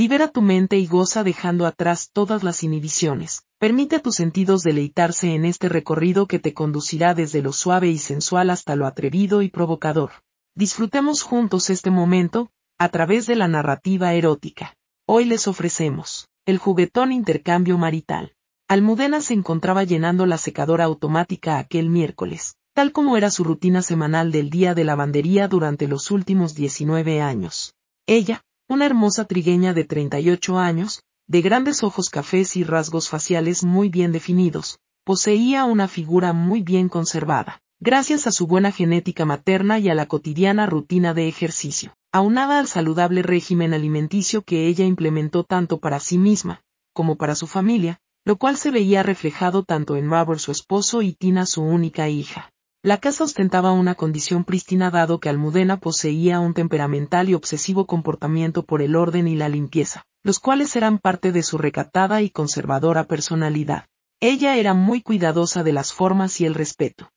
Libera tu mente y goza dejando atrás todas las inhibiciones. Permite a tus sentidos deleitarse en este recorrido que te conducirá desde lo suave y sensual hasta lo atrevido y provocador. Disfrutemos juntos este momento, a través de la narrativa erótica. Hoy les ofrecemos el juguetón intercambio marital. Almudena se encontraba llenando la secadora automática aquel miércoles, tal como era su rutina semanal del día de lavandería durante los últimos 19 años. Ella, una hermosa trigueña de 38 años, de grandes ojos cafés y rasgos faciales muy bien definidos, poseía una figura muy bien conservada, gracias a su buena genética materna y a la cotidiana rutina de ejercicio, aunada al saludable régimen alimenticio que ella implementó tanto para sí misma, como para su familia, lo cual se veía reflejado tanto en Robert su esposo y Tina su única hija. La casa ostentaba una condición prístina dado que Almudena poseía un temperamental y obsesivo comportamiento por el orden y la limpieza, los cuales eran parte de su recatada y conservadora personalidad. Ella era muy cuidadosa de las formas y el respeto.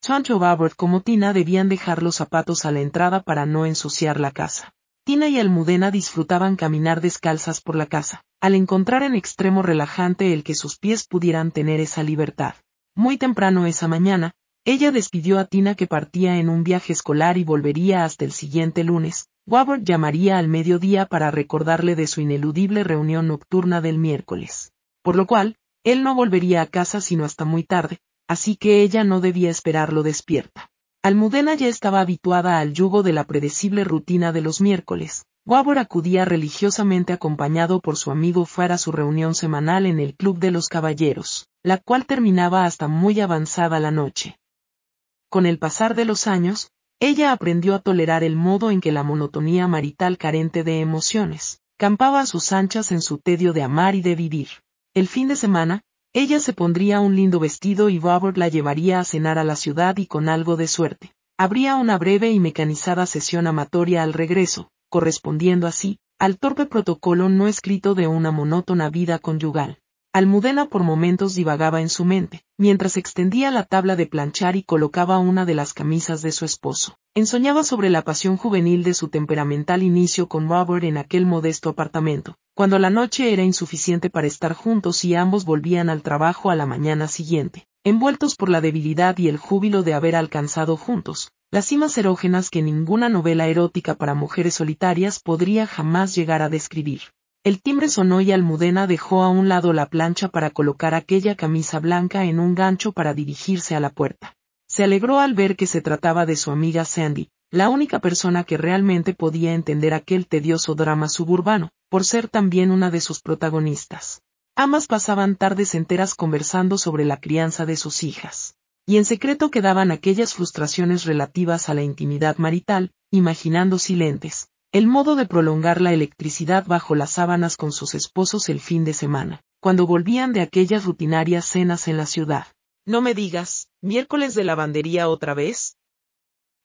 Tanto Robert como Tina debían dejar los zapatos a la entrada para no ensuciar la casa. Tina y Almudena disfrutaban caminar descalzas por la casa, al encontrar en extremo relajante el que sus pies pudieran tener esa libertad. Muy temprano esa mañana, ella despidió a Tina que partía en un viaje escolar y volvería hasta el siguiente lunes. Robert llamaría al mediodía para recordarle de su ineludible reunión nocturna del miércoles. Por lo cual, él no volvería a casa sino hasta muy tarde, así que ella no debía esperarlo despierta. Almudena ya estaba habituada al yugo de la predecible rutina de los miércoles. Wabor acudía religiosamente acompañado por su amigo fuera a su reunión semanal en el Club de los Caballeros, la cual terminaba hasta muy avanzada la noche. Con el pasar de los años, ella aprendió a tolerar el modo en que la monotonía marital carente de emociones, campaba a sus anchas en su tedio de amar y de vivir. El fin de semana, ella se pondría un lindo vestido y Robert la llevaría a cenar a la ciudad y con algo de suerte. Habría una breve y mecanizada sesión amatoria al regreso, correspondiendo así, al torpe protocolo no escrito de una monótona vida conyugal. Almudena por momentos divagaba en su mente, mientras extendía la tabla de planchar y colocaba una de las camisas de su esposo. Ensoñaba sobre la pasión juvenil de su temperamental inicio con Robert en aquel modesto apartamento, cuando la noche era insuficiente para estar juntos y ambos volvían al trabajo a la mañana siguiente, envueltos por la debilidad y el júbilo de haber alcanzado juntos, las cimas erógenas que ninguna novela erótica para mujeres solitarias podría jamás llegar a describir. El timbre sonó y Almudena dejó a un lado la plancha para colocar aquella camisa blanca en un gancho para dirigirse a la puerta. Se alegró al ver que se trataba de su amiga Sandy, la única persona que realmente podía entender aquel tedioso drama suburbano, por ser también una de sus protagonistas. Ambas pasaban tardes enteras conversando sobre la crianza de sus hijas. Y en secreto quedaban aquellas frustraciones relativas a la intimidad marital, imaginando silentes, el modo de prolongar la electricidad bajo las sábanas con sus esposos el fin de semana, cuando volvían de aquellas rutinarias cenas en la ciudad. No me digas, miércoles de lavandería otra vez?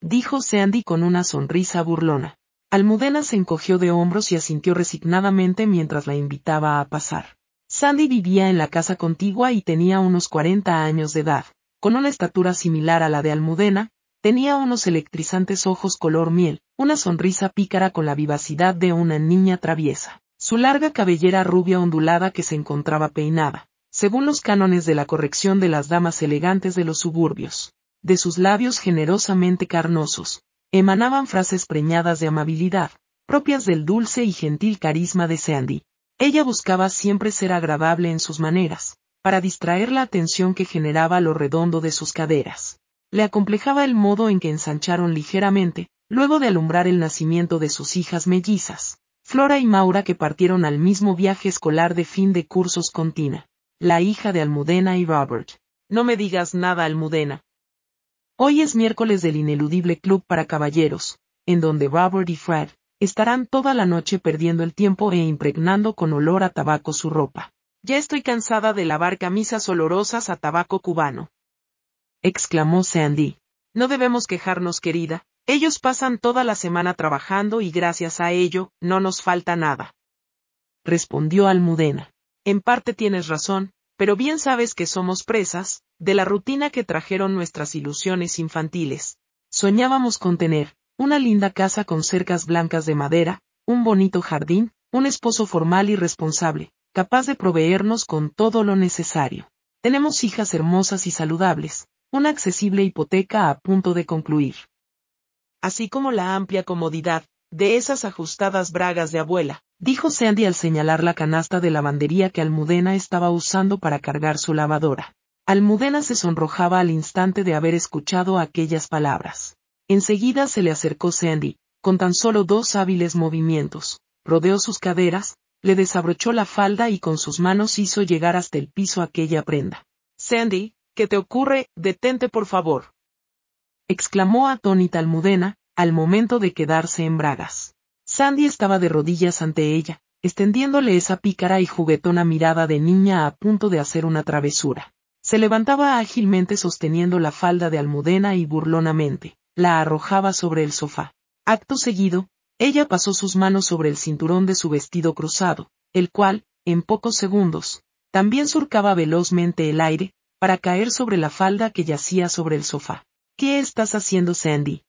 Dijo Sandy con una sonrisa burlona. Almudena se encogió de hombros y asintió resignadamente mientras la invitaba a pasar. Sandy vivía en la casa contigua y tenía unos 40 años de edad, con una estatura similar a la de Almudena, Tenía unos electrizantes ojos color miel, una sonrisa pícara con la vivacidad de una niña traviesa. Su larga cabellera rubia ondulada que se encontraba peinada, según los cánones de la corrección de las damas elegantes de los suburbios. De sus labios generosamente carnosos, emanaban frases preñadas de amabilidad, propias del dulce y gentil carisma de Sandy. Ella buscaba siempre ser agradable en sus maneras, para distraer la atención que generaba lo redondo de sus caderas le acomplejaba el modo en que ensancharon ligeramente, luego de alumbrar el nacimiento de sus hijas mellizas, Flora y Maura que partieron al mismo viaje escolar de fin de cursos con Tina, la hija de Almudena y Robert. No me digas nada, Almudena. Hoy es miércoles del ineludible club para caballeros, en donde Robert y Fred estarán toda la noche perdiendo el tiempo e impregnando con olor a tabaco su ropa. Ya estoy cansada de lavar camisas olorosas a tabaco cubano exclamó Sandy. No debemos quejarnos, querida. Ellos pasan toda la semana trabajando y gracias a ello, no nos falta nada. Respondió Almudena. En parte tienes razón, pero bien sabes que somos presas, de la rutina que trajeron nuestras ilusiones infantiles. Soñábamos con tener, una linda casa con cercas blancas de madera, un bonito jardín, un esposo formal y responsable, capaz de proveernos con todo lo necesario. Tenemos hijas hermosas y saludables, una accesible hipoteca a punto de concluir. Así como la amplia comodidad, de esas ajustadas bragas de abuela, dijo Sandy al señalar la canasta de lavandería que Almudena estaba usando para cargar su lavadora. Almudena se sonrojaba al instante de haber escuchado aquellas palabras. Enseguida se le acercó Sandy, con tan solo dos hábiles movimientos, rodeó sus caderas, le desabrochó la falda y con sus manos hizo llegar hasta el piso aquella prenda. Sandy, ¿qué te ocurre? Detente por favor. Exclamó atónita Almudena, al momento de quedarse en bragas. Sandy estaba de rodillas ante ella, extendiéndole esa pícara y juguetona mirada de niña a punto de hacer una travesura. Se levantaba ágilmente sosteniendo la falda de Almudena y burlonamente, la arrojaba sobre el sofá. Acto seguido, ella pasó sus manos sobre el cinturón de su vestido cruzado, el cual, en pocos segundos, también surcaba velozmente el aire, para caer sobre la falda que yacía sobre el sofá. ¿Qué estás haciendo, Sandy?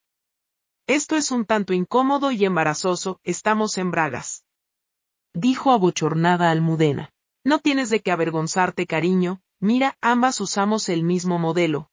Esto es un tanto incómodo y embarazoso, estamos en bragas. Dijo abochornada Almudena. No tienes de qué avergonzarte, cariño, mira, ambas usamos el mismo modelo.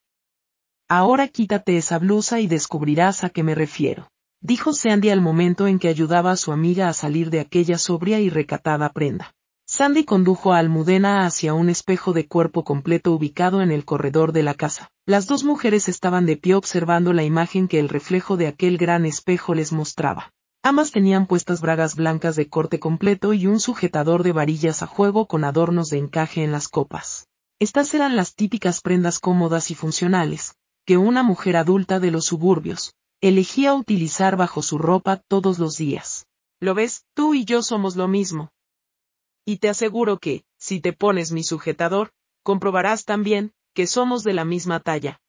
Ahora quítate esa blusa y descubrirás a qué me refiero dijo Sandy al momento en que ayudaba a su amiga a salir de aquella sobria y recatada prenda. Sandy condujo a Almudena hacia un espejo de cuerpo completo ubicado en el corredor de la casa. Las dos mujeres estaban de pie observando la imagen que el reflejo de aquel gran espejo les mostraba. Ambas tenían puestas bragas blancas de corte completo y un sujetador de varillas a juego con adornos de encaje en las copas. Estas eran las típicas prendas cómodas y funcionales, que una mujer adulta de los suburbios, elegía utilizar bajo su ropa todos los días. Lo ves, tú y yo somos lo mismo. Y te aseguro que, si te pones mi sujetador, comprobarás también, que somos de la misma talla.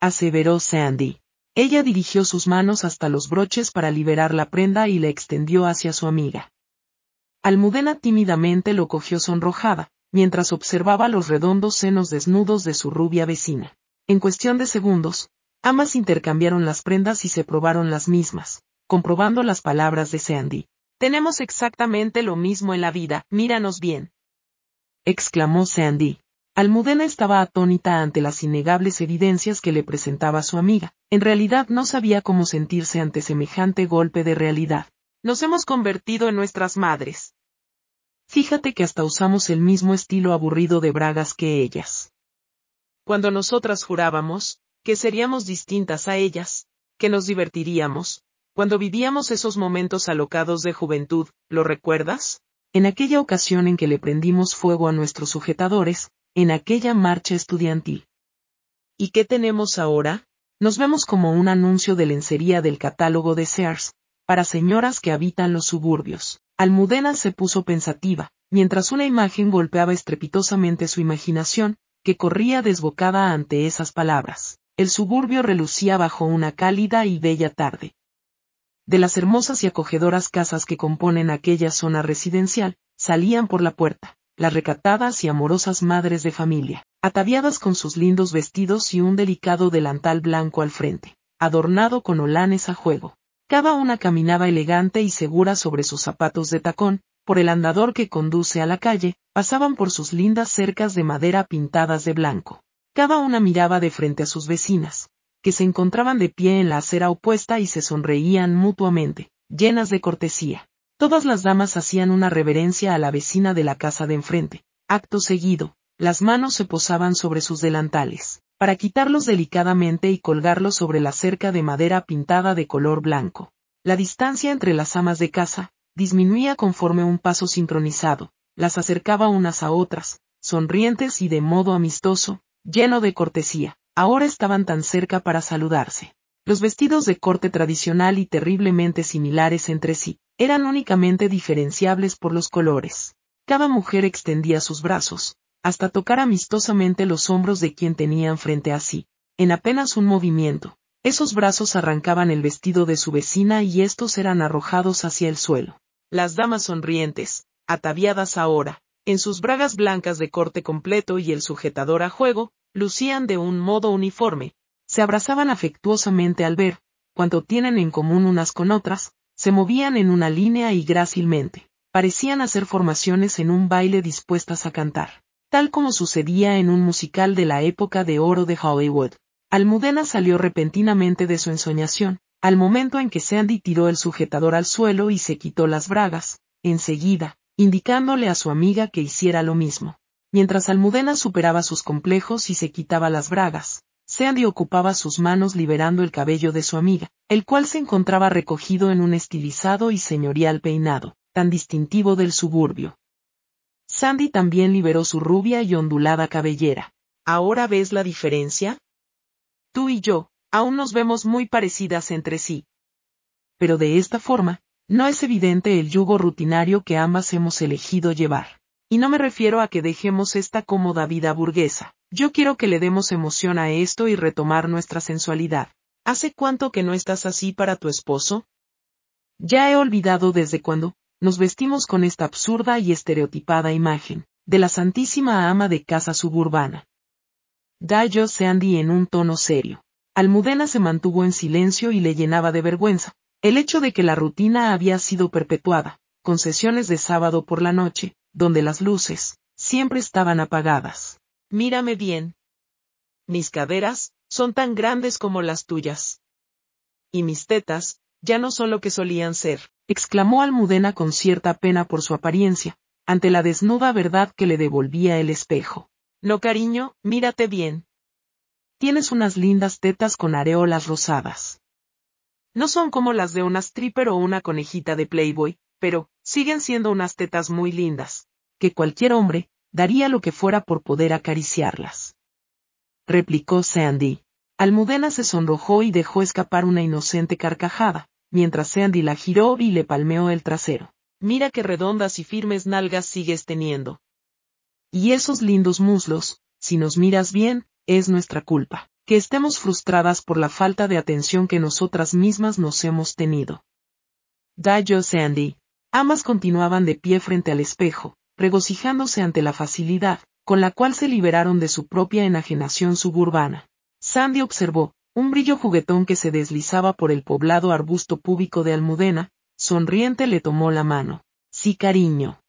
Aseveró Sandy. Ella dirigió sus manos hasta los broches para liberar la prenda y la extendió hacia su amiga. Almudena tímidamente lo cogió sonrojada, mientras observaba los redondos senos desnudos de su rubia vecina. En cuestión de segundos, Ambas intercambiaron las prendas y se probaron las mismas, comprobando las palabras de Sandy. Tenemos exactamente lo mismo en la vida, míranos bien. exclamó Sandy. Almudena estaba atónita ante las innegables evidencias que le presentaba su amiga. En realidad no sabía cómo sentirse ante semejante golpe de realidad. Nos hemos convertido en nuestras madres. Fíjate que hasta usamos el mismo estilo aburrido de bragas que ellas. Cuando nosotras jurábamos, que seríamos distintas a ellas, que nos divertiríamos, cuando vivíamos esos momentos alocados de juventud, ¿lo recuerdas? En aquella ocasión en que le prendimos fuego a nuestros sujetadores, en aquella marcha estudiantil. ¿Y qué tenemos ahora? Nos vemos como un anuncio de lencería del catálogo de Sears, para señoras que habitan los suburbios. Almudena se puso pensativa, mientras una imagen golpeaba estrepitosamente su imaginación, que corría desbocada ante esas palabras el suburbio relucía bajo una cálida y bella tarde. De las hermosas y acogedoras casas que componen aquella zona residencial, salían por la puerta, las recatadas y amorosas madres de familia, ataviadas con sus lindos vestidos y un delicado delantal blanco al frente, adornado con olanes a juego. Cada una caminaba elegante y segura sobre sus zapatos de tacón, por el andador que conduce a la calle, pasaban por sus lindas cercas de madera pintadas de blanco. Cada una miraba de frente a sus vecinas, que se encontraban de pie en la acera opuesta y se sonreían mutuamente, llenas de cortesía. Todas las damas hacían una reverencia a la vecina de la casa de enfrente. Acto seguido, las manos se posaban sobre sus delantales, para quitarlos delicadamente y colgarlos sobre la cerca de madera pintada de color blanco. La distancia entre las amas de casa, disminuía conforme un paso sincronizado, las acercaba unas a otras, sonrientes y de modo amistoso, lleno de cortesía. Ahora estaban tan cerca para saludarse. Los vestidos de corte tradicional y terriblemente similares entre sí, eran únicamente diferenciables por los colores. Cada mujer extendía sus brazos, hasta tocar amistosamente los hombros de quien tenían frente a sí. En apenas un movimiento, esos brazos arrancaban el vestido de su vecina y estos eran arrojados hacia el suelo. Las damas sonrientes, ataviadas ahora, en sus bragas blancas de corte completo y el sujetador a juego, lucían de un modo uniforme, se abrazaban afectuosamente al ver, cuanto tienen en común unas con otras, se movían en una línea y grácilmente, parecían hacer formaciones en un baile dispuestas a cantar, tal como sucedía en un musical de la época de oro de Hollywood. Almudena salió repentinamente de su ensoñación, al momento en que Sandy tiró el sujetador al suelo y se quitó las bragas, enseguida, indicándole a su amiga que hiciera lo mismo. Mientras Almudena superaba sus complejos y se quitaba las bragas, Sandy ocupaba sus manos liberando el cabello de su amiga, el cual se encontraba recogido en un estilizado y señorial peinado, tan distintivo del suburbio. Sandy también liberó su rubia y ondulada cabellera. ¿Ahora ves la diferencia? Tú y yo, aún nos vemos muy parecidas entre sí. Pero de esta forma, no es evidente el yugo rutinario que ambas hemos elegido llevar. Y no me refiero a que dejemos esta cómoda vida burguesa. Yo quiero que le demos emoción a esto y retomar nuestra sensualidad. ¿Hace cuánto que no estás así para tu esposo? Ya he olvidado desde cuándo, nos vestimos con esta absurda y estereotipada imagen, de la santísima ama de casa suburbana. Gallo Sandy en un tono serio. Almudena se mantuvo en silencio y le llenaba de vergüenza, el hecho de que la rutina había sido perpetuada, con sesiones de sábado por la noche, donde las luces, siempre estaban apagadas. Mírame bien. Mis caderas, son tan grandes como las tuyas. Y mis tetas, ya no son lo que solían ser, exclamó Almudena con cierta pena por su apariencia, ante la desnuda verdad que le devolvía el espejo. No, cariño, mírate bien. Tienes unas lindas tetas con areolas rosadas. No son como las de una stripper o una conejita de Playboy, pero, siguen siendo unas tetas muy lindas, que cualquier hombre, daría lo que fuera por poder acariciarlas. Replicó Sandy. Almudena se sonrojó y dejó escapar una inocente carcajada, mientras Sandy la giró y le palmeó el trasero. Mira qué redondas y firmes nalgas sigues teniendo. Y esos lindos muslos, si nos miras bien, es nuestra culpa, que estemos frustradas por la falta de atención que nosotras mismas nos hemos tenido. Da yo Sandy, Ambas continuaban de pie frente al espejo, regocijándose ante la facilidad, con la cual se liberaron de su propia enajenación suburbana. Sandy observó, un brillo juguetón que se deslizaba por el poblado arbusto púbico de Almudena, sonriente le tomó la mano. Sí, cariño.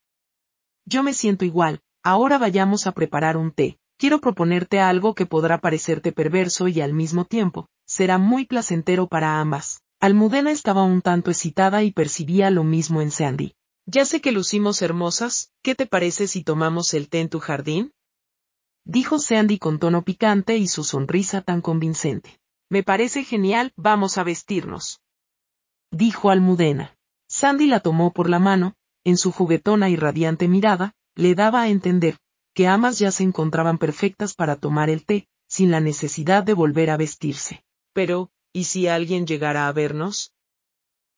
Yo me siento igual, ahora vayamos a preparar un té. Quiero proponerte algo que podrá parecerte perverso y al mismo tiempo, será muy placentero para ambas. Almudena estaba un tanto excitada y percibía lo mismo en Sandy. Ya sé que lucimos hermosas, ¿qué te parece si tomamos el té en tu jardín? Dijo Sandy con tono picante y su sonrisa tan convincente. Me parece genial, vamos a vestirnos. Dijo Almudena. Sandy la tomó por la mano, en su juguetona y radiante mirada, le daba a entender, que ambas ya se encontraban perfectas para tomar el té, sin la necesidad de volver a vestirse. Pero, ¿Y si alguien llegara a vernos?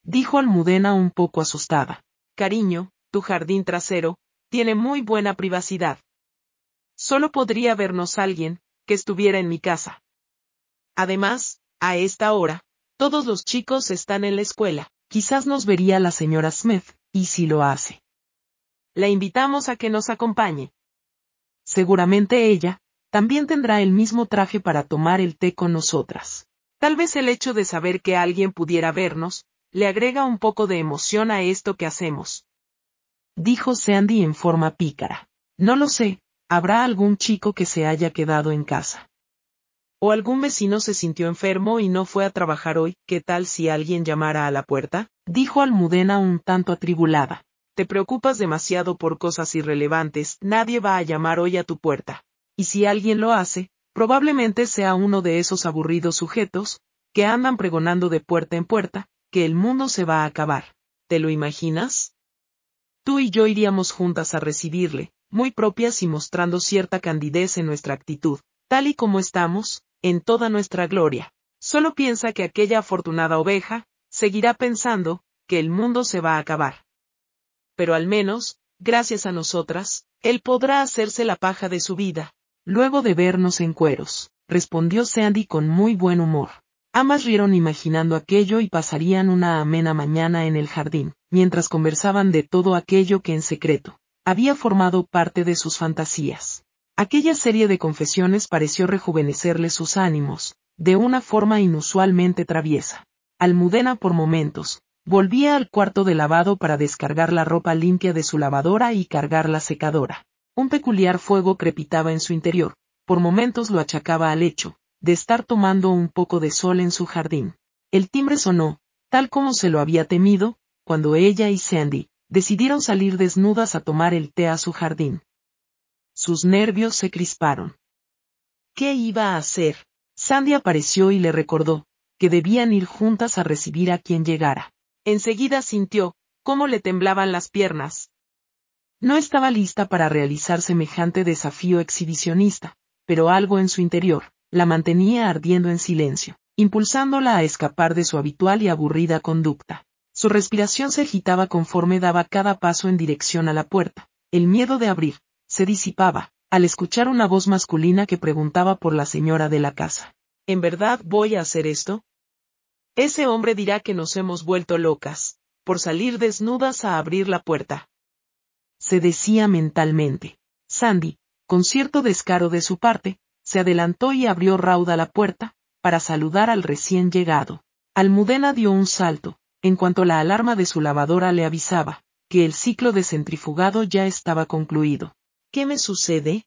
Dijo Almudena un poco asustada. Cariño, tu jardín trasero, tiene muy buena privacidad. Solo podría vernos alguien, que estuviera en mi casa. Además, a esta hora, todos los chicos están en la escuela. Quizás nos vería la señora Smith, y si lo hace. La invitamos a que nos acompañe. Seguramente ella, también tendrá el mismo traje para tomar el té con nosotras. Tal vez el hecho de saber que alguien pudiera vernos, le agrega un poco de emoción a esto que hacemos. Dijo Sandy en forma pícara. No lo sé, habrá algún chico que se haya quedado en casa. O algún vecino se sintió enfermo y no fue a trabajar hoy, ¿qué tal si alguien llamara a la puerta? Dijo Almudena un tanto atribulada. Te preocupas demasiado por cosas irrelevantes, nadie va a llamar hoy a tu puerta. Y si alguien lo hace, Probablemente sea uno de esos aburridos sujetos, que andan pregonando de puerta en puerta, que el mundo se va a acabar. ¿Te lo imaginas? Tú y yo iríamos juntas a recibirle, muy propias y mostrando cierta candidez en nuestra actitud, tal y como estamos, en toda nuestra gloria. Solo piensa que aquella afortunada oveja, seguirá pensando, que el mundo se va a acabar. Pero al menos, gracias a nosotras, él podrá hacerse la paja de su vida, Luego de vernos en cueros, respondió Sandy con muy buen humor. Ambas rieron imaginando aquello y pasarían una amena mañana en el jardín, mientras conversaban de todo aquello que en secreto había formado parte de sus fantasías. Aquella serie de confesiones pareció rejuvenecerle sus ánimos, de una forma inusualmente traviesa. Almudena por momentos, Volvía al cuarto de lavado para descargar la ropa limpia de su lavadora y cargar la secadora. Un peculiar fuego crepitaba en su interior, por momentos lo achacaba al hecho, de estar tomando un poco de sol en su jardín. El timbre sonó, tal como se lo había temido, cuando ella y Sandy decidieron salir desnudas a tomar el té a su jardín. Sus nervios se crisparon. ¿Qué iba a hacer? Sandy apareció y le recordó, que debían ir juntas a recibir a quien llegara. Enseguida sintió, cómo le temblaban las piernas. No estaba lista para realizar semejante desafío exhibicionista, pero algo en su interior, la mantenía ardiendo en silencio, impulsándola a escapar de su habitual y aburrida conducta. Su respiración se agitaba conforme daba cada paso en dirección a la puerta. El miedo de abrir, se disipaba, al escuchar una voz masculina que preguntaba por la señora de la casa. ¿En verdad voy a hacer esto? Ese hombre dirá que nos hemos vuelto locas, por salir desnudas a abrir la puerta. Se decía mentalmente. Sandy, con cierto descaro de su parte, se adelantó y abrió rauda la puerta, para saludar al recién llegado. Almudena dio un salto, en cuanto la alarma de su lavadora le avisaba, que el ciclo de centrifugado ya estaba concluido. ¿Qué me sucede?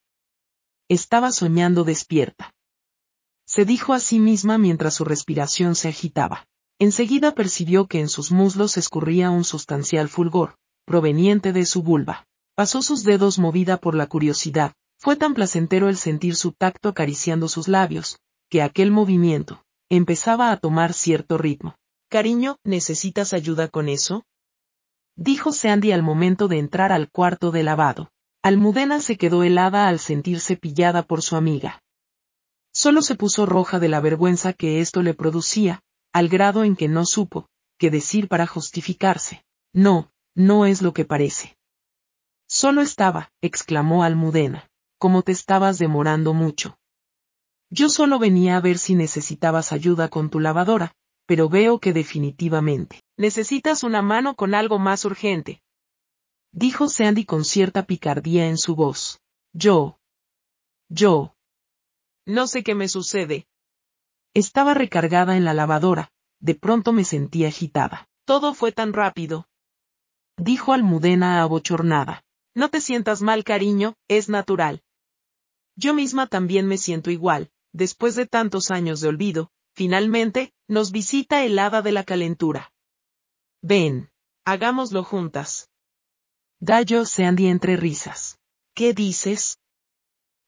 Estaba soñando despierta se dijo a sí misma mientras su respiración se agitaba. Enseguida percibió que en sus muslos escurría un sustancial fulgor, proveniente de su vulva. Pasó sus dedos movida por la curiosidad, fue tan placentero el sentir su tacto acariciando sus labios, que aquel movimiento, empezaba a tomar cierto ritmo. Cariño, ¿necesitas ayuda con eso? Dijo Sandy al momento de entrar al cuarto de lavado. Almudena se quedó helada al sentirse pillada por su amiga. Solo se puso roja de la vergüenza que esto le producía, al grado en que no supo, qué decir para justificarse. No, no es lo que parece. Solo estaba, exclamó Almudena, como te estabas demorando mucho. Yo solo venía a ver si necesitabas ayuda con tu lavadora, pero veo que definitivamente necesitas una mano con algo más urgente. Dijo Sandy con cierta picardía en su voz. Yo. Yo. No sé qué me sucede. Estaba recargada en la lavadora, de pronto me sentí agitada. Todo fue tan rápido. Dijo Almudena abochornada. No te sientas mal, cariño, es natural. Yo misma también me siento igual, después de tantos años de olvido, finalmente, nos visita el hada de la calentura. Ven, hagámoslo juntas. Gallo se andí entre risas. ¿Qué dices?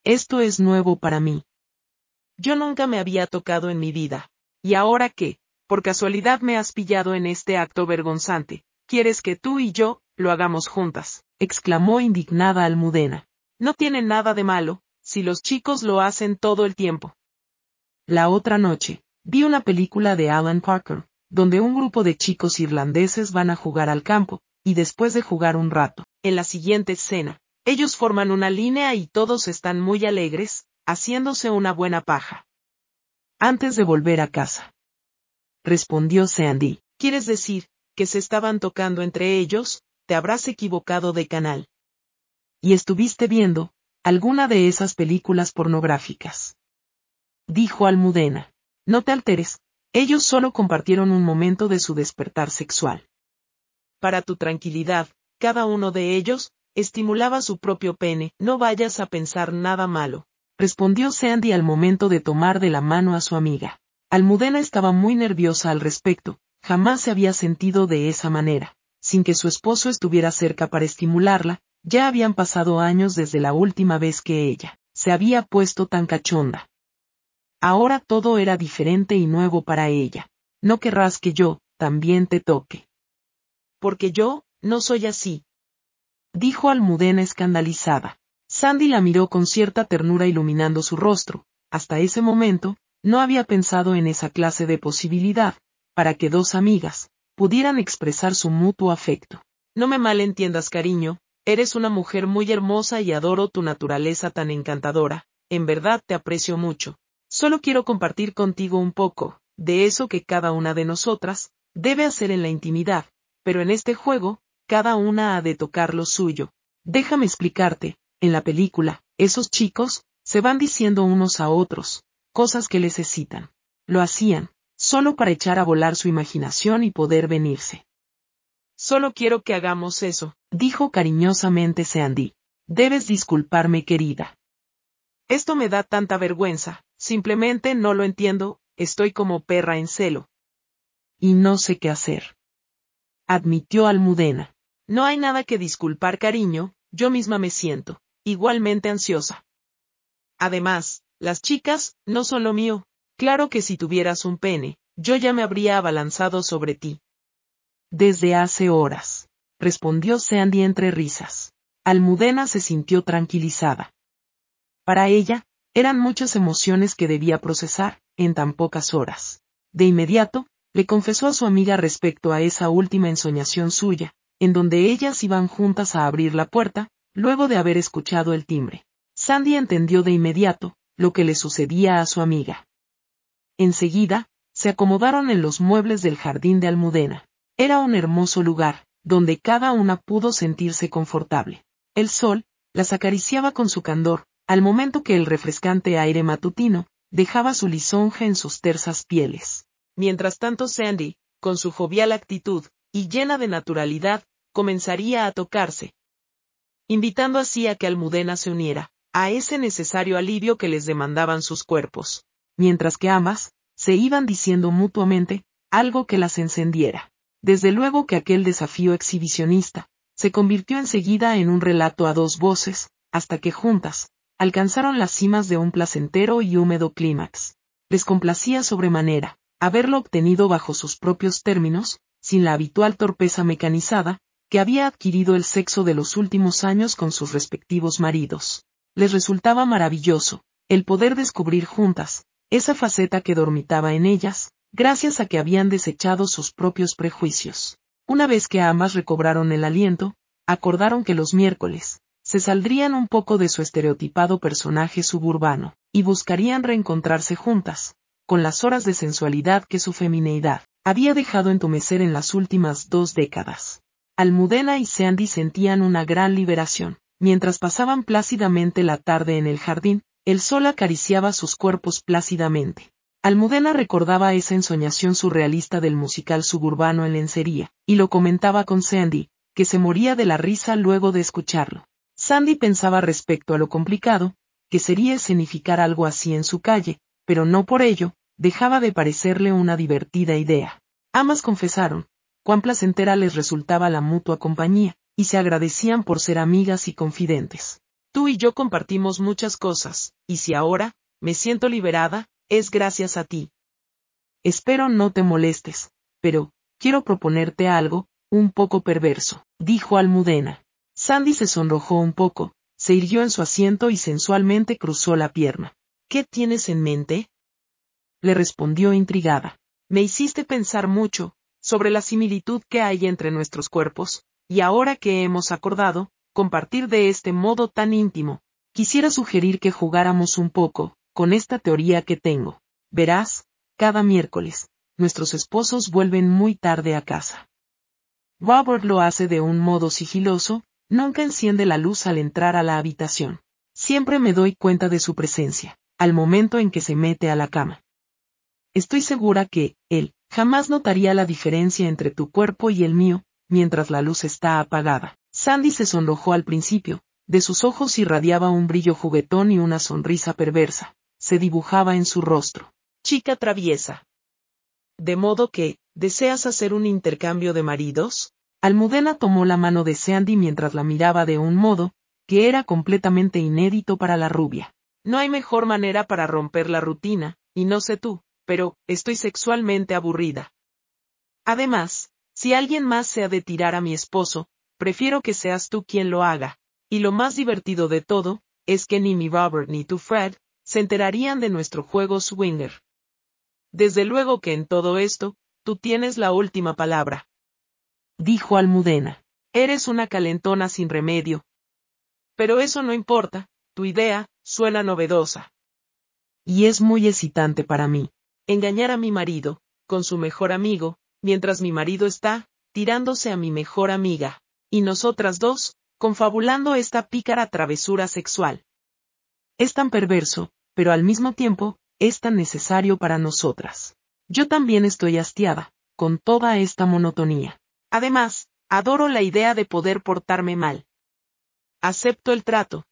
Esto es nuevo para mí. Yo nunca me había tocado en mi vida. ¿Y ahora qué? Por casualidad me has pillado en este acto vergonzante. ¿Quieres que tú y yo, lo hagamos juntas? exclamó indignada Almudena. No tiene nada de malo, si los chicos lo hacen todo el tiempo. La otra noche, vi una película de Alan Parker, donde un grupo de chicos irlandeses van a jugar al campo, y después de jugar un rato, en la siguiente escena, ellos forman una línea y todos están muy alegres, haciéndose una buena paja. Antes de volver a casa. Respondió Sandy. ¿Quieres decir, que se estaban tocando entre ellos? Te habrás equivocado de canal. Y estuviste viendo, alguna de esas películas pornográficas. Dijo Almudena. No te alteres, ellos solo compartieron un momento de su despertar sexual. Para tu tranquilidad, cada uno de ellos, estimulaba su propio pene, no vayas a pensar nada malo respondió Sandy al momento de tomar de la mano a su amiga. Almudena estaba muy nerviosa al respecto, jamás se había sentido de esa manera. Sin que su esposo estuviera cerca para estimularla, ya habían pasado años desde la última vez que ella se había puesto tan cachonda. Ahora todo era diferente y nuevo para ella. No querrás que yo, también te toque. Porque yo, no soy así. Dijo Almudena escandalizada. Sandy la miró con cierta ternura iluminando su rostro. Hasta ese momento, no había pensado en esa clase de posibilidad, para que dos amigas, pudieran expresar su mutuo afecto. No me malentiendas, cariño, eres una mujer muy hermosa y adoro tu naturaleza tan encantadora, en verdad te aprecio mucho. Solo quiero compartir contigo un poco, de eso que cada una de nosotras, debe hacer en la intimidad, pero en este juego, cada una ha de tocar lo suyo. Déjame explicarte, en la película, esos chicos, se van diciendo unos a otros, cosas que les excitan. Lo hacían, solo para echar a volar su imaginación y poder venirse. Solo quiero que hagamos eso, dijo cariñosamente Sandy. Debes disculparme, querida. Esto me da tanta vergüenza, simplemente no lo entiendo, estoy como perra en celo. Y no sé qué hacer. Admitió Almudena. No hay nada que disculpar, cariño, yo misma me siento, igualmente ansiosa. Además, las chicas, no son lo mío. Claro que si tuvieras un pene, yo ya me habría abalanzado sobre ti. Desde hace horas, respondió Sandy entre risas. Almudena se sintió tranquilizada. Para ella, eran muchas emociones que debía procesar, en tan pocas horas. De inmediato, le confesó a su amiga respecto a esa última ensoñación suya, en donde ellas iban juntas a abrir la puerta, luego de haber escuchado el timbre. Sandy entendió de inmediato, lo que le sucedía a su amiga. Enseguida, se acomodaron en los muebles del jardín de Almudena. Era un hermoso lugar, donde cada una pudo sentirse confortable. El sol, las acariciaba con su candor, al momento que el refrescante aire matutino, dejaba su lisonja en sus tersas pieles. Mientras tanto Sandy, con su jovial actitud, y llena de naturalidad, comenzaría a tocarse, invitando así a que Almudena se uniera, a ese necesario alivio que les demandaban sus cuerpos, mientras que ambas, se iban diciendo mutuamente, algo que las encendiera. Desde luego que aquel desafío exhibicionista, se convirtió enseguida en un relato a dos voces, hasta que juntas, alcanzaron las cimas de un placentero y húmedo clímax. Les complacía sobremanera, haberlo obtenido bajo sus propios términos, sin la habitual torpeza mecanizada, que había adquirido el sexo de los últimos años con sus respectivos maridos. Les resultaba maravilloso, el poder descubrir juntas, esa faceta que dormitaba en ellas, gracias a que habían desechado sus propios prejuicios. Una vez que ambas recobraron el aliento, acordaron que los miércoles, se saldrían un poco de su estereotipado personaje suburbano, y buscarían reencontrarse juntas, con las horas de sensualidad que su femineidad había dejado entumecer en las últimas dos décadas. Almudena y Sandy sentían una gran liberación. Mientras pasaban plácidamente la tarde en el jardín, el sol acariciaba sus cuerpos plácidamente. Almudena recordaba esa ensoñación surrealista del musical suburbano en lencería, y lo comentaba con Sandy, que se moría de la risa luego de escucharlo. Sandy pensaba respecto a lo complicado, que sería escenificar algo así en su calle, pero no por ello, dejaba de parecerle una divertida idea. Ambas confesaron, cuán placentera les resultaba la mutua compañía, y se agradecían por ser amigas y confidentes. Tú y yo compartimos muchas cosas, y si ahora, me siento liberada, es gracias a ti. Espero no te molestes, pero, quiero proponerte algo, un poco perverso, dijo Almudena. Sandy se sonrojó un poco, se irguió en su asiento y sensualmente cruzó la pierna. ¿Qué tienes en mente? Le respondió intrigada. Me hiciste pensar mucho, sobre la similitud que hay entre nuestros cuerpos, y ahora que hemos acordado, compartir de este modo tan íntimo, quisiera sugerir que jugáramos un poco, con esta teoría que tengo. Verás, cada miércoles, nuestros esposos vuelven muy tarde a casa. Robert lo hace de un modo sigiloso, nunca enciende la luz al entrar a la habitación. Siempre me doy cuenta de su presencia, al momento en que se mete a la cama. Estoy segura que, él, jamás notaría la diferencia entre tu cuerpo y el mío, mientras la luz está apagada. Sandy se sonrojó al principio, de sus ojos irradiaba un brillo juguetón y una sonrisa perversa, se dibujaba en su rostro. Chica traviesa. De modo que, ¿deseas hacer un intercambio de maridos? Almudena tomó la mano de Sandy mientras la miraba de un modo, que era completamente inédito para la rubia. No hay mejor manera para romper la rutina, y no sé tú, pero, estoy sexualmente aburrida. Además, si alguien más se ha de tirar a mi esposo, prefiero que seas tú quien lo haga. Y lo más divertido de todo, es que ni mi Robert ni tu Fred, se enterarían de nuestro juego swinger. Desde luego que en todo esto, tú tienes la última palabra. Dijo Almudena. Eres una calentona sin remedio. Pero eso no importa, tu idea, suena novedosa. Y es muy excitante para mí. Engañar a mi marido, con su mejor amigo, mientras mi marido está, tirándose a mi mejor amiga, y nosotras dos, confabulando esta pícara travesura sexual. Es tan perverso, pero al mismo tiempo, es tan necesario para nosotras. Yo también estoy hastiada, con toda esta monotonía. Además, Adoro la idea de poder portarme mal. Acepto el trato.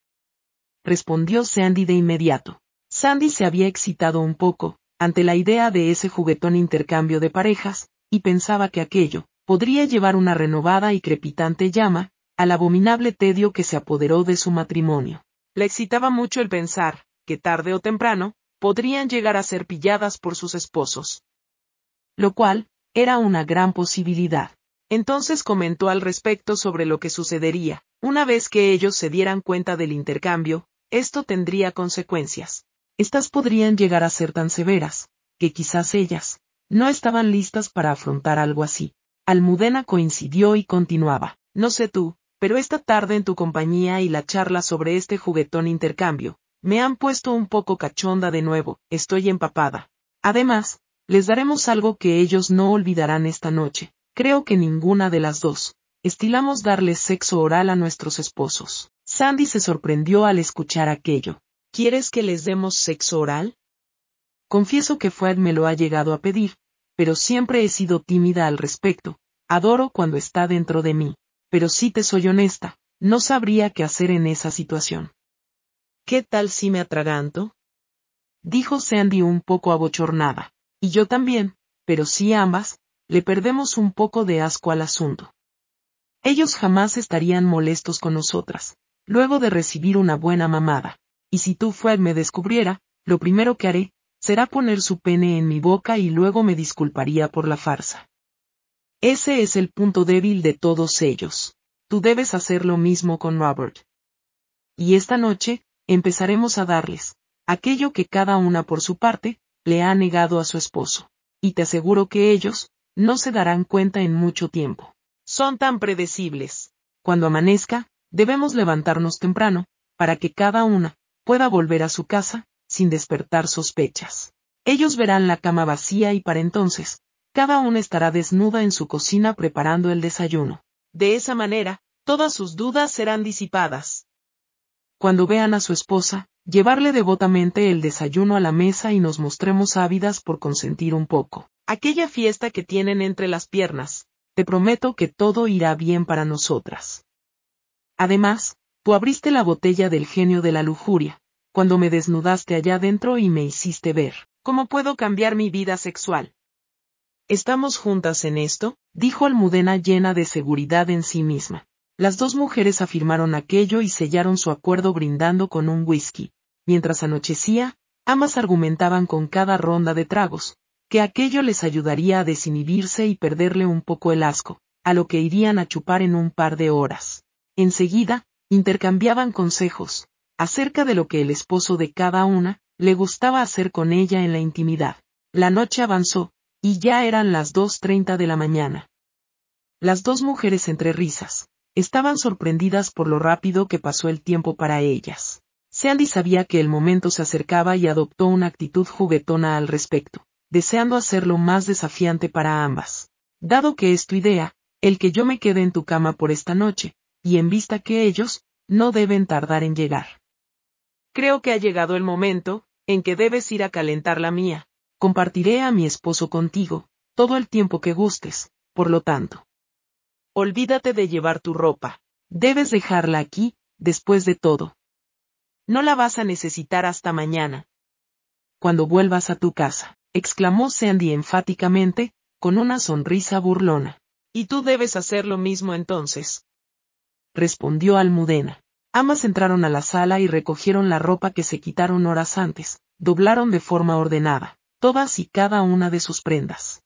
Respondió Sandy de inmediato. Sandy se había excitado un poco, ante la idea de ese juguetón intercambio de parejas, y pensaba que aquello, podría llevar una renovada y crepitante llama, al abominable tedio que se apoderó de su matrimonio. Le excitaba mucho el pensar, que tarde o temprano, podrían llegar a ser pilladas por sus esposos. Lo cual, era una gran posibilidad. Entonces comentó al respecto sobre lo que sucedería, una vez que ellos se dieran cuenta del intercambio, esto tendría consecuencias. Estas podrían llegar a ser tan severas, que quizás ellas, no estaban listas para afrontar algo así. Almudena coincidió y continuaba, no sé tú, pero esta tarde en tu compañía y la charla sobre este juguetón intercambio, me han puesto un poco cachonda de nuevo, estoy empapada. Además, les daremos algo que ellos no olvidarán esta noche, creo que ninguna de las dos. Estilamos darles sexo oral a nuestros esposos. Sandy se sorprendió al escuchar aquello. ¿Quieres que les demos sexo oral? Confieso que Fred me lo ha llegado a pedir, pero siempre he sido tímida al respecto, adoro cuando está dentro de mí, pero si te soy honesta, no sabría qué hacer en esa situación. ¿Qué tal si me atraganto? Dijo Sandy un poco abochornada. Y yo también, pero si ambas, le perdemos un poco de asco al asunto. Ellos jamás estarían molestos con nosotras, luego de recibir una buena mamada. Y si tú Fred me descubriera, lo primero que haré, será poner su pene en mi boca y luego me disculparía por la farsa. Ese es el punto débil de todos ellos. Tú debes hacer lo mismo con Robert. Y esta noche, empezaremos a darles, aquello que cada una por su parte, le ha negado a su esposo. Y te aseguro que ellos, no se darán cuenta en mucho tiempo. Son tan predecibles. Cuando amanezca, debemos levantarnos temprano, para que cada una, pueda volver a su casa, sin despertar sospechas. Ellos verán la cama vacía y para entonces, cada una estará desnuda en su cocina preparando el desayuno. De esa manera, todas sus dudas serán disipadas cuando vean a su esposa, llevarle devotamente el desayuno a la mesa y nos mostremos ávidas por consentir un poco. Aquella fiesta que tienen entre las piernas, te prometo que todo irá bien para nosotras. Además, tú abriste la botella del genio de la lujuria, cuando me desnudaste allá dentro y me hiciste ver, ¿cómo puedo cambiar mi vida sexual? ¿Estamos juntas en esto? dijo Almudena llena de seguridad en sí misma. Las dos mujeres afirmaron aquello y sellaron su acuerdo brindando con un whisky. Mientras anochecía, ambas argumentaban con cada ronda de tragos, que aquello les ayudaría a desinhibirse y perderle un poco el asco, a lo que irían a chupar en un par de horas. Enseguida, intercambiaban consejos, acerca de lo que el esposo de cada una, le gustaba hacer con ella en la intimidad. La noche avanzó, y ya eran las dos treinta de la mañana. Las dos mujeres entre risas, estaban sorprendidas por lo rápido que pasó el tiempo para ellas. Sandy sabía que el momento se acercaba y adoptó una actitud juguetona al respecto, deseando hacerlo más desafiante para ambas. Dado que es tu idea, el que yo me quede en tu cama por esta noche, y en vista que ellos, no deben tardar en llegar. Creo que ha llegado el momento, en que debes ir a calentar la mía. Compartiré a mi esposo contigo, todo el tiempo que gustes, por lo tanto. Olvídate de llevar tu ropa. Debes dejarla aquí, después de todo. No la vas a necesitar hasta mañana. Cuando vuelvas a tu casa, exclamó Sandy enfáticamente, con una sonrisa burlona. Y tú debes hacer lo mismo entonces. Respondió Almudena. Ambas entraron a la sala y recogieron la ropa que se quitaron horas antes, doblaron de forma ordenada, todas y cada una de sus prendas.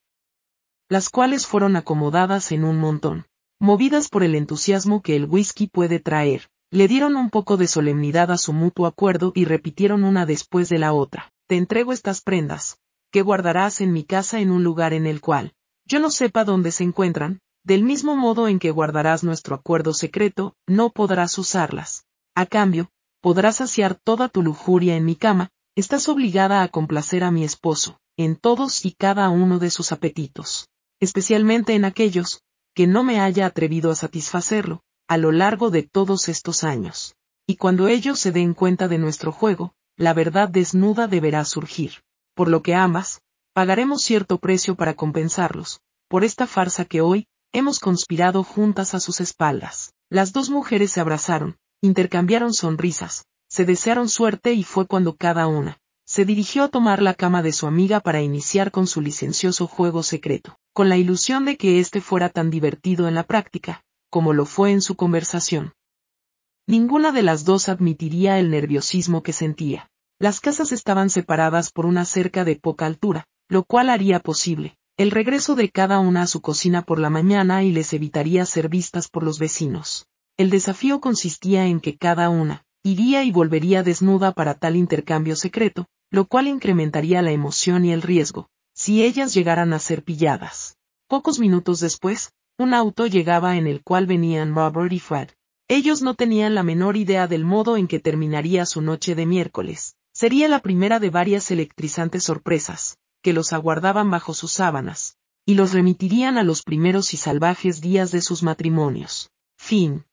Las cuales fueron acomodadas en un montón. Movidas por el entusiasmo que el whisky puede traer, le dieron un poco de solemnidad a su mutuo acuerdo y repitieron una después de la otra. Te entrego estas prendas, que guardarás en mi casa en un lugar en el cual, yo no sepa dónde se encuentran, del mismo modo en que guardarás nuestro acuerdo secreto, no podrás usarlas. A cambio, podrás saciar toda tu lujuria en mi cama, estás obligada a complacer a mi esposo, en todos y cada uno de sus apetitos, especialmente en aquellos, que no me haya atrevido a satisfacerlo, a lo largo de todos estos años. Y cuando ellos se den cuenta de nuestro juego, la verdad desnuda deberá surgir. Por lo que ambas, pagaremos cierto precio para compensarlos, por esta farsa que hoy, hemos conspirado juntas a sus espaldas. Las dos mujeres se abrazaron, intercambiaron sonrisas, se desearon suerte y fue cuando cada una se dirigió a tomar la cama de su amiga para iniciar con su licencioso juego secreto, con la ilusión de que éste fuera tan divertido en la práctica, como lo fue en su conversación. Ninguna de las dos admitiría el nerviosismo que sentía. Las casas estaban separadas por una cerca de poca altura, lo cual haría posible el regreso de cada una a su cocina por la mañana y les evitaría ser vistas por los vecinos. El desafío consistía en que cada una iría y volvería desnuda para tal intercambio secreto, lo cual incrementaría la emoción y el riesgo, si ellas llegaran a ser pilladas. Pocos minutos después, un auto llegaba en el cual venían Robert y Fred. Ellos no tenían la menor idea del modo en que terminaría su noche de miércoles. Sería la primera de varias electrizantes sorpresas, que los aguardaban bajo sus sábanas, y los remitirían a los primeros y salvajes días de sus matrimonios. Fin.